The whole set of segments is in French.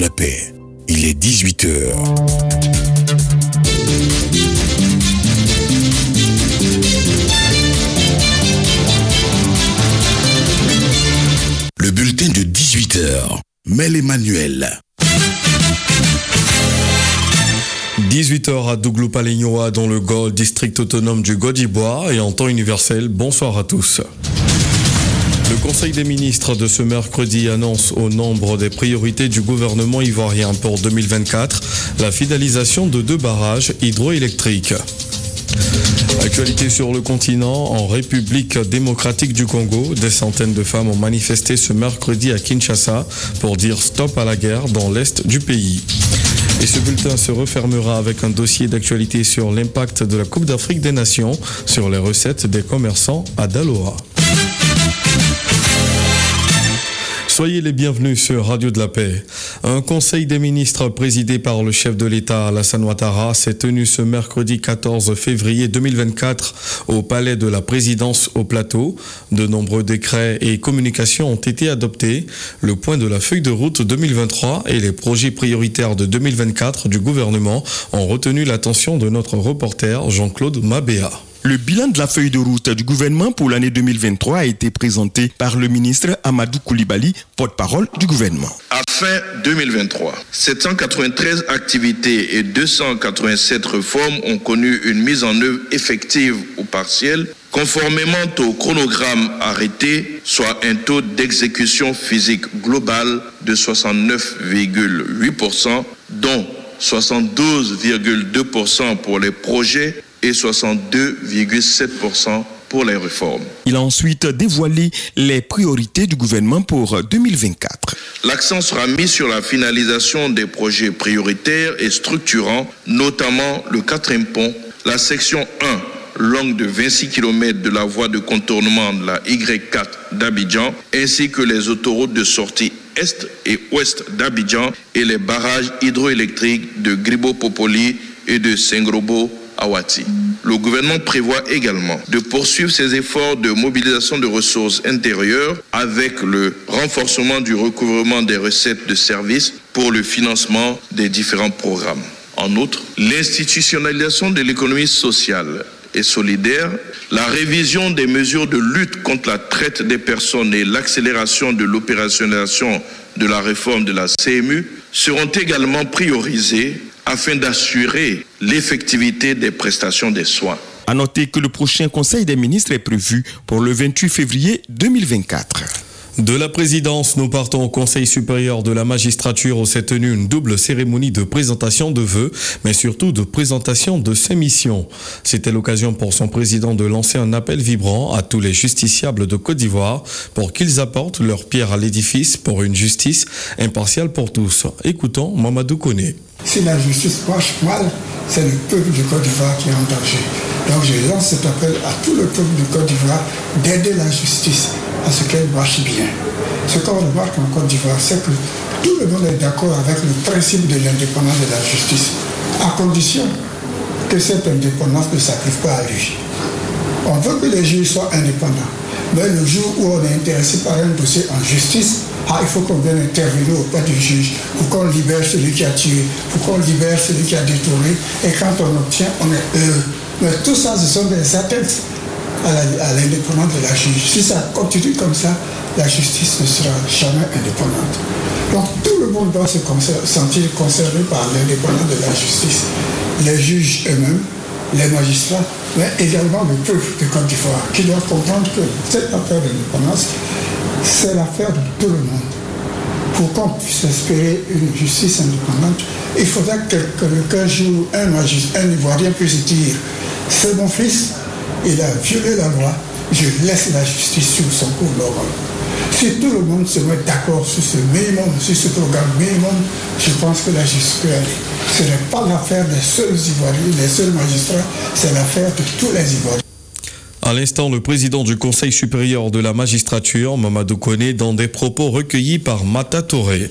la paix. Il est 18h. Le bulletin de 18h. Mel Emmanuel. 18h à Dougloupalignoa dans le Gol, district autonome du Godibois et en temps universel. Bonsoir à tous. Le Conseil des ministres de ce mercredi annonce au nombre des priorités du gouvernement ivoirien pour 2024 la finalisation de deux barrages hydroélectriques. Actualité sur le continent, en République démocratique du Congo, des centaines de femmes ont manifesté ce mercredi à Kinshasa pour dire stop à la guerre dans l'est du pays. Et ce bulletin se refermera avec un dossier d'actualité sur l'impact de la Coupe d'Afrique des Nations sur les recettes des commerçants à Daloa. Soyez les bienvenus sur Radio de la Paix. Un conseil des ministres présidé par le chef de l'État Alassane Ouattara s'est tenu ce mercredi 14 février 2024 au palais de la présidence au plateau. De nombreux décrets et communications ont été adoptés. Le point de la feuille de route 2023 et les projets prioritaires de 2024 du gouvernement ont retenu l'attention de notre reporter Jean-Claude Mabéa. Le bilan de la feuille de route du gouvernement pour l'année 2023 a été présenté par le ministre Amadou Koulibaly, porte-parole du gouvernement. À fin 2023, 793 activités et 287 réformes ont connu une mise en œuvre effective ou partielle conformément au chronogramme arrêté, soit un taux d'exécution physique global de 69,8%, dont 72,2% pour les projets et 62,7% pour les réformes. Il a ensuite dévoilé les priorités du gouvernement pour 2024. L'accent sera mis sur la finalisation des projets prioritaires et structurants, notamment le quatrième pont, la section 1 longue de 26 km de la voie de contournement de la Y4 d'Abidjan, ainsi que les autoroutes de sortie est et ouest d'Abidjan et les barrages hydroélectriques de Gribo-Popoli et de Sengrobo Le gouvernement prévoit également de poursuivre ses efforts de mobilisation de ressources intérieures avec le renforcement du recouvrement des recettes de services pour le financement des différents programmes. En outre, l'institutionnalisation de l'économie sociale et solidaire, la révision des mesures de lutte contre la traite des personnes et l'accélération de l'opérationnalisation de la réforme de la CMU seront également priorisées afin d'assurer l'effectivité des prestations des soins. À noter que le prochain Conseil des ministres est prévu pour le 28 février 2024. De la présidence, nous partons au Conseil supérieur de la magistrature où s'est tenue une double cérémonie de présentation de vœux, mais surtout de présentation de ses missions. C'était l'occasion pour son président de lancer un appel vibrant à tous les justiciables de Côte d'Ivoire pour qu'ils apportent leur pierre à l'édifice pour une justice impartiale pour tous. Écoutons Mamadou Koné. Si la justice marche mal, c'est le peuple du Côte d'Ivoire qui est en danger. Donc je lance cet appel à tout le peuple du Côte d'Ivoire d'aider la justice à ce qu'elle marche bien. Ce qu'on remarque en Côte d'Ivoire, c'est que tout le monde est d'accord avec le principe de l'indépendance de la justice, à condition que cette indépendance ne s'applique pas à lui. On veut que les juges soient indépendants. Mais le jour où on est intéressé par un dossier en justice, ah, il faut qu'on vienne intervenir auprès du juge pour qu'on libère celui qui a tué, pour qu'on libère celui qui a détourné. Et quand on obtient, on est heureux. Mais tout ça, ce sont des atteintes à l'indépendance de la juge. Si ça continue comme ça, la justice ne sera jamais indépendante. Donc tout le monde doit se sentir concerné par l'indépendance de la justice. Les juges eux-mêmes, les magistrats, mais également le peuple de Côte d'Ivoire, qui doit comprendre que cette affaire d'indépendance, c'est l'affaire de tout le monde. Pour qu'on puisse espérer une justice indépendante, il faudra qu'un jour un magistrat, un Ivoirien puisse dire, c'est mon fils, il a violé la loi, je laisse la justice sur son cours normal. Si tout le monde se met d'accord sur ce minimum, sur ce programme minimum, je pense que la justice peut aller. Ce n'est pas l'affaire des seuls Ivoiriens, des seuls magistrats, c'est l'affaire de tous les Ivoiriens. À l'instant, le président du Conseil supérieur de la magistrature, Mamadou Kone, dans des propos recueillis par Mata Touré.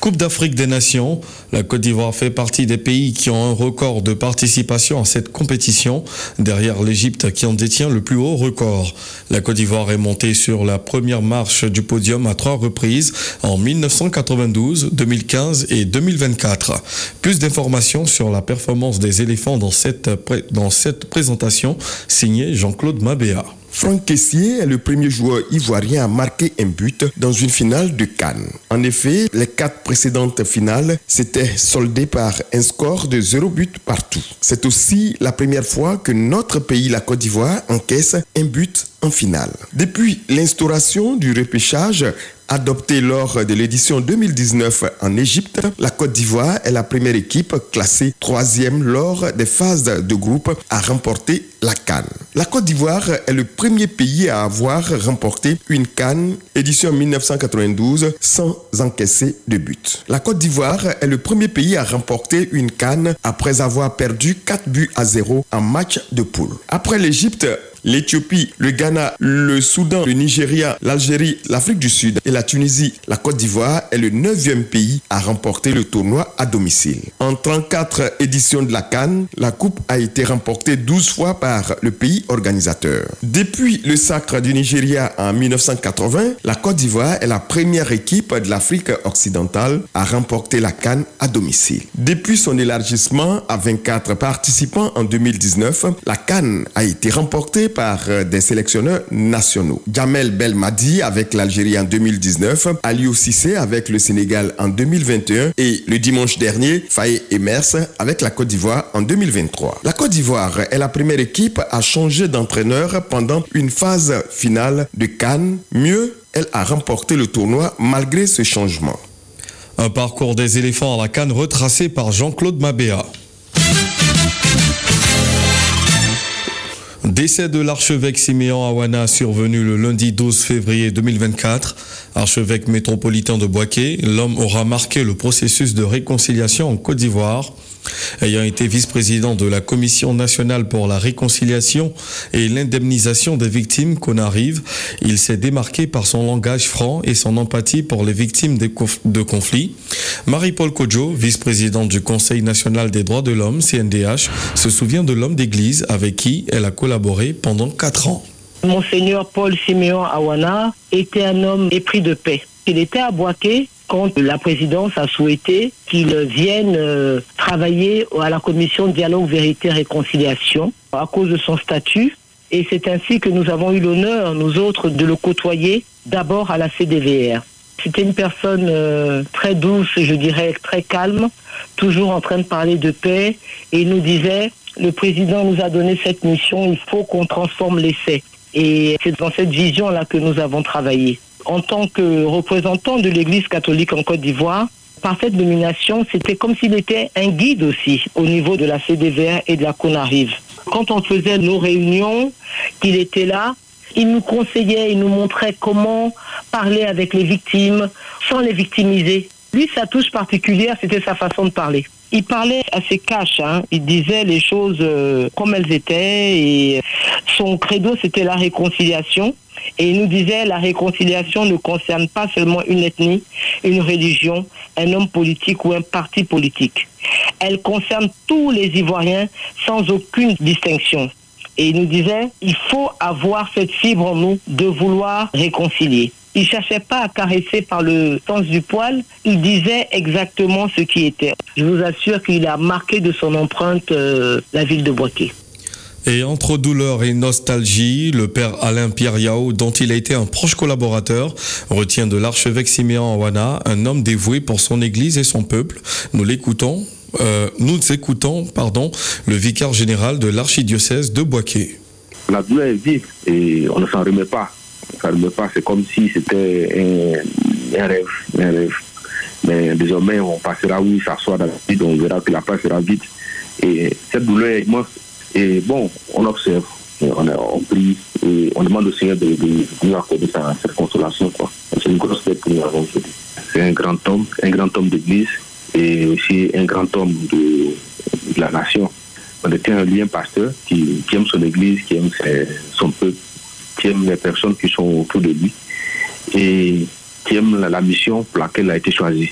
Coupe d'Afrique des Nations, la Côte d'Ivoire fait partie des pays qui ont un record de participation à cette compétition, derrière l'Égypte qui en détient le plus haut record. La Côte d'Ivoire est montée sur la première marche du podium à trois reprises en 1992, 2015 et 2024. Plus d'informations sur la performance des éléphants dans cette, présentation signée Jean-Claude Mabéa. Franck Kessier est le premier joueur ivoirien à marquer un but dans une finale de Cannes. En effet, les quatre précédentes finales s'étaient soldées par un score de 0 but partout. C'est aussi la première fois que notre pays, la Côte d'Ivoire, encaisse un but en finale. Depuis l'instauration du repêchage, Adopté lors de l'édition 2019 en Égypte, la Côte d'Ivoire est la première équipe classée troisième lors des phases de groupe à remporter la Cannes. La Côte d'Ivoire est le premier pays à avoir remporté une Cannes édition 1992 sans encaisser de but. La Côte d'Ivoire est le premier pays à remporter une Cannes après avoir perdu 4 buts à 0 en match de poule. Après l'Égypte, l'Éthiopie, le Ghana, le Soudan, le Nigeria, l'Algérie, l'Afrique du Sud et la Tunisie, la Côte d'Ivoire est le neuvième pays à remporter le tournoi à domicile. En 34 éditions de la Cannes, la Coupe a été remportée 12 fois par le pays organisateur. Depuis le sacre du Nigeria en 1980, la Côte d'Ivoire est la première équipe de l'Afrique occidentale à remporter la Cannes à domicile. Depuis son élargissement à 24 participants en 2019, la Cannes a été remportée par euh, des sélectionneurs nationaux. Jamel Belmadi avec l'Algérie en 2019, Aliou Cissé avec le Sénégal en 2021 et le dimanche dernier, Faye Emers avec la Côte d'Ivoire en 2023. La Côte d'Ivoire est la première équipe à changer d'entraîneur pendant une phase finale de Cannes. Mieux, elle a remporté le tournoi malgré ce changement. Un parcours des éléphants à la Cannes retracé par Jean-Claude Mabéa. Décès de l'archevêque Siméon Awana survenu le lundi 12 février 2024. Archevêque métropolitain de Boaké, l'homme aura marqué le processus de réconciliation en Côte d'Ivoire. Ayant été vice-président de la Commission nationale pour la réconciliation et l'indemnisation des victimes qu'on arrive, il s'est démarqué par son langage franc et son empathie pour les victimes de conflits. Marie-Paul Kodjo, vice-présidente du Conseil national des droits de l'homme, CNDH, se souvient de l'homme d'église avec qui elle a collaboré pendant quatre ans. Monseigneur Paul Siméon Awana était un homme épris de paix. Il était à quand la présidence a souhaité qu'il vienne euh, travailler à la commission dialogue, vérité, réconciliation à cause de son statut. Et c'est ainsi que nous avons eu l'honneur, nous autres, de le côtoyer d'abord à la CDVR. C'était une personne euh, très douce, je dirais très calme, toujours en train de parler de paix. Et il nous disait, le président nous a donné cette mission, il faut qu'on transforme l'essai. Et c'est dans cette vision-là que nous avons travaillé en tant que représentant de l'Église catholique en Côte d'Ivoire, par cette nomination, c'était comme s'il était un guide aussi au niveau de la CDVR et de la CONARIV. Quand on faisait nos réunions, qu'il était là, il nous conseillait, il nous montrait comment parler avec les victimes sans les victimiser. Lui, sa touche particulière, c'était sa façon de parler. Il parlait assez cash, hein. il disait les choses euh, comme elles étaient son credo, c'était la réconciliation. Et il nous disait la réconciliation ne concerne pas seulement une ethnie, une religion, un homme politique ou un parti politique. Elle concerne tous les Ivoiriens sans aucune distinction. Et il nous disait, il faut avoir cette fibre en nous de vouloir réconcilier. Il ne cherchait pas à caresser par le sens du poil, il disait exactement ce qui était. Je vous assure qu'il a marqué de son empreinte euh, la ville de Boaké. Et entre douleur et nostalgie, le père Alain Pierre Yao, dont il a été un proche collaborateur, retient de l'archevêque Siméon Awana, un homme dévoué pour son église et son peuple. Nous l'écoutons, euh, nous écoutons, pardon, le vicaire général de l'archidiocèse de Boaké. La douleur est vive et on ne s'en remet pas. Remet pas, c'est comme si c'était un, rêve. Mais désormais, on passera où il s'assoit dans la vie, on verra que la place sera vide. Et cette douleur est immense. Et bon, on observe, on, prie et on demande au Seigneur de, nous accorder cette consolation. C'est une grosse fête pour nous avant C'est un grand homme, un grand homme d'église et aussi un grand homme de, la nation. On était un lien pasteur qui, aime son église, qui aime son peuple, qui aime les personnes qui sont autour de lui et qui aime la, mission pour laquelle il a été choisi.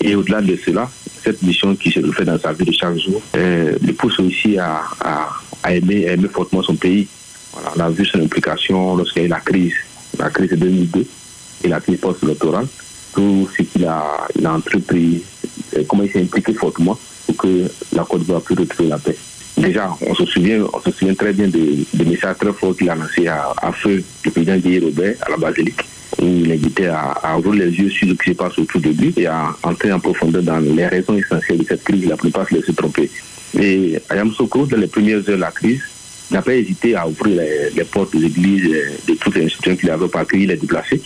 Et au-delà de cela, cette mission qui se refait dans sa vie de chaque jour euh, le pousse aussi à, à, aimer, aimer fortement son pays. On a vu son implication lorsqu'il y a eu la crise, la crise de 2002 et la crise post-électorale. Tout ce qu'il a, a entrepris, comment il s'est impliqué fortement pour que la Côte d'Ivoire puisse retrouver la paix. Déjà, on se souvient, très bien des de messages très forts qu'il a lancés à, à, feu le président Guy Robert à la basilique où il invitait à, à, ouvrir les yeux sur ce qui se passe autour de lui et à entrer en profondeur dans les raisons essentielles de cette crise. N'a pas se laisser tromper. Et Ayam Soko, dans les premières heures de la crise, n'a pas hésité à ouvrir les, portes des églises, de toutes les institutions qu'il avait pour accueillir les déplacés.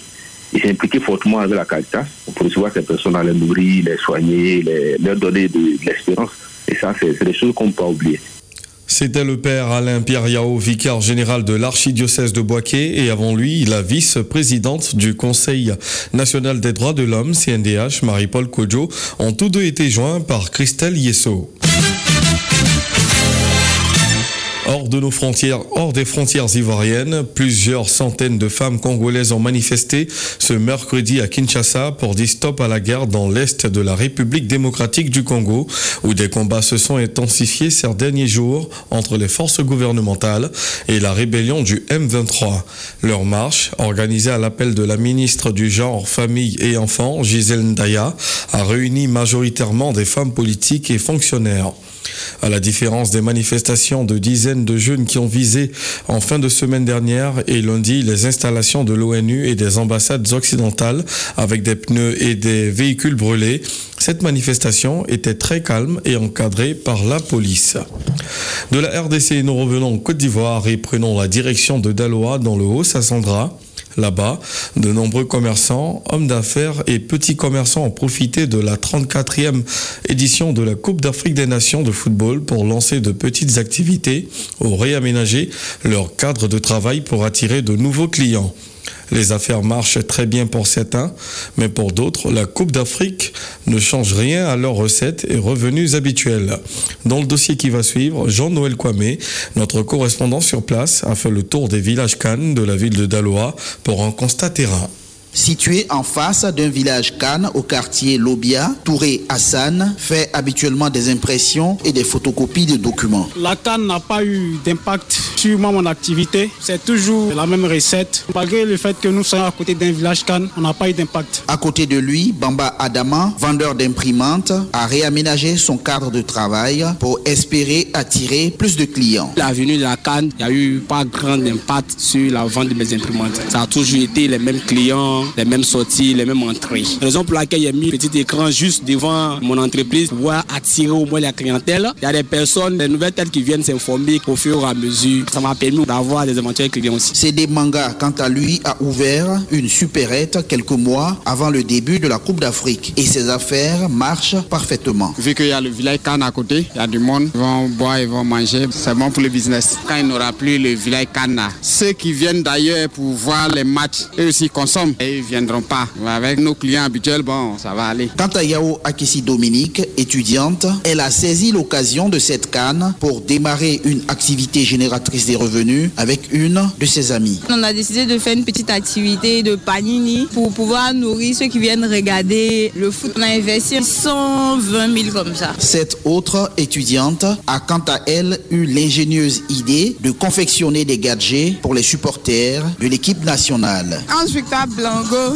Il s'est impliqué fortement avec la Caritas pour recevoir ces personnes, les nourrir, les soigner, leur donner de, de l'espérance. Et ça, c'est des choses qu'on ne peut pas oublier. C'était le père Alain Pierre Yao, vicaire général de l'archidiocèse de Boaké et avant lui, la vice-présidente du Conseil national des droits de l'homme, CNDH, Marie-Paul Kodjo, ont tous deux été joints par Christelle Yesso. Hors de nos frontières, hors des frontières ivoiriennes, plusieurs centaines de femmes congolaises ont manifesté ce mercredi à Kinshasa pour dire stop à la guerre dans l'est de la République démocratique du Congo, où des combats se sont intensifiés ces derniers jours entre les forces gouvernementales et la rébellion du M23. Leur marche, organisée à l'appel de la ministre du Genre, Famille et Enfants, Gisèle Ndaya, a réuni majoritairement des femmes politiques et fonctionnaires. À la différence des manifestations de dizaines de jeunes qui ont visé en fin de semaine dernière et lundi les installations de l'ONU et des ambassades occidentales avec des pneus et des véhicules brûlés, cette manifestation était très calme et encadrée par la police. De la RDC, nous revenons en Côte d'Ivoire et prenons la direction de Daloa dans le Haut-Sassandra. Là-bas, de nombreux commerçants, hommes d'affaires et petits commerçants ont profité de la 34e édition de la Coupe d'Afrique des Nations de football pour lancer de petites activités ou réaménager leur cadre de travail pour attirer de nouveaux clients. Les affaires marchent très bien pour certains, mais pour d'autres, la Coupe d'Afrique ne change rien à leurs recettes et revenus habituels. Dans le dossier qui va suivre, Jean-Noël Kwame, notre correspondant sur place, a fait le tour des villages Cannes de la ville de Daloa pour un constat terrain. Situé en face d'un village Cannes au quartier Lobia, Touré Hassan fait habituellement des impressions et des photocopies de documents. La Cannes n'a pas eu d'impact sur moi, mon activité. C'est toujours la même recette. Malgré le fait que nous soyons à côté d'un village Cannes, on n'a pas eu d'impact. À côté de lui, Bamba Adama, vendeur d'imprimantes, a réaménagé son cadre de travail pour espérer attirer plus de clients. La venue de la Cannes, il n'y a eu pas grand impact sur la vente de mes imprimantes. Ça a toujours été les mêmes clients les mêmes sorties, les mêmes entrées. Raison pour laquelle j'ai mis un petit écran juste devant mon entreprise pour pouvoir attirer au moins la clientèle. Il y a des personnes, des nouvelles têtes qui viennent s'informer au fur et à mesure. Ça m'a permis d'avoir des éventuels clients aussi. CD Manga, quant à lui, a ouvert une supérette quelques mois avant le début de la Coupe d'Afrique et ses affaires marchent parfaitement. Vu qu'il y a le village Cannes à côté, il y a du monde, ils vont boire, ils vont manger, c'est bon pour le business. Quand il n'aura plus le village Cannes, ceux qui viennent d'ailleurs pour voir les matchs, eux aussi consomment. Et ils viendront pas. Avec nos clients habituels, bon, ça va aller. Quant à Yao Akissi Dominique, étudiante, elle a saisi l'occasion de cette canne pour démarrer une activité génératrice des revenus avec une de ses amies. On a décidé de faire une petite activité de panini pour pouvoir nourrir ceux qui viennent regarder le foot. On a investi 120 000 comme ça. Cette autre étudiante a quant à elle eu l'ingénieuse idée de confectionner des gadgets pour les supporters de l'équipe nationale. Hans Victor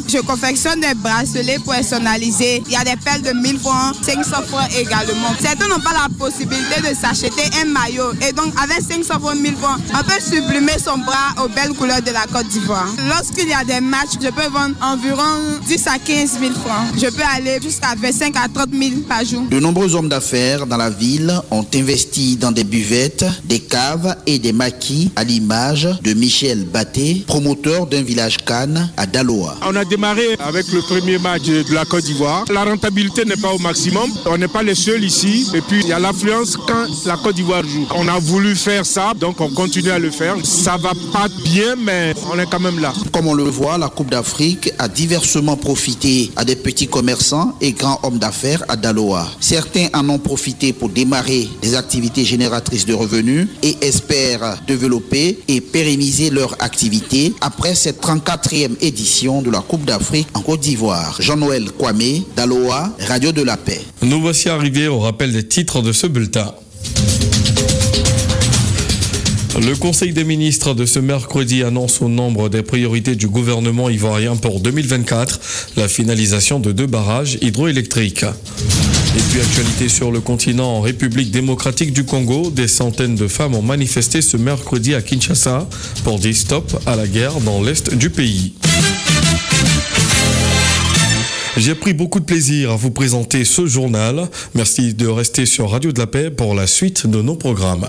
Je confectionne des bracelets personnalisés. Il y a des perles de 1000 francs, 500 francs également. Certains n'ont pas la possibilité de s'acheter un maillot. Et donc, avec 500 francs, 1000 francs, on peut sublimer son bras aux belles couleurs de la Côte d'Ivoire. Lorsqu'il y a des matchs, je peux vendre environ 10 à 15 000 francs. Je peux aller jusqu'à 25 à 30 000 par jour. De nombreux hommes d'affaires dans la ville ont investi dans des buvettes, des caves et des maquis à l'image de Michel Batté, promoteur d'un village Cannes à Daloa. On a démarré avec le premier match de la Côte d'Ivoire. La rentabilité n'est pas au maximum. On n'est pas les seuls ici. Et puis il y a l'affluence quand la Côte d'Ivoire joue. On a voulu faire ça, donc on continue à le faire. Ça va pas bien, mais on est quand même là. Comme on le voit, la Coupe d'Afrique a diversement profité à des petits commerçants et grands hommes d'affaires à Daloa. Certains en ont profité pour démarrer des activités génératrices de revenus et espèrent développer et pérenniser leur activité après cette 34e édition de la Coupe d'Afrique en Côte d'Ivoire. Jean-Noël Kwame, Daloa, Radio de la Paix. Nous voici arrivés au rappel des titres de ce bulletin. Le Conseil des ministres de ce mercredi annonce au nombre des priorités du gouvernement ivoirien pour 2024 la finalisation de deux barrages hydroélectriques. Et puis actualité sur le continent en République démocratique du Congo, des centaines de femmes ont manifesté ce mercredi à Kinshasa pour dire stop à la guerre dans l'est du pays. J'ai pris beaucoup de plaisir à vous présenter ce journal. Merci de rester sur Radio de la Paix pour la suite de nos programmes.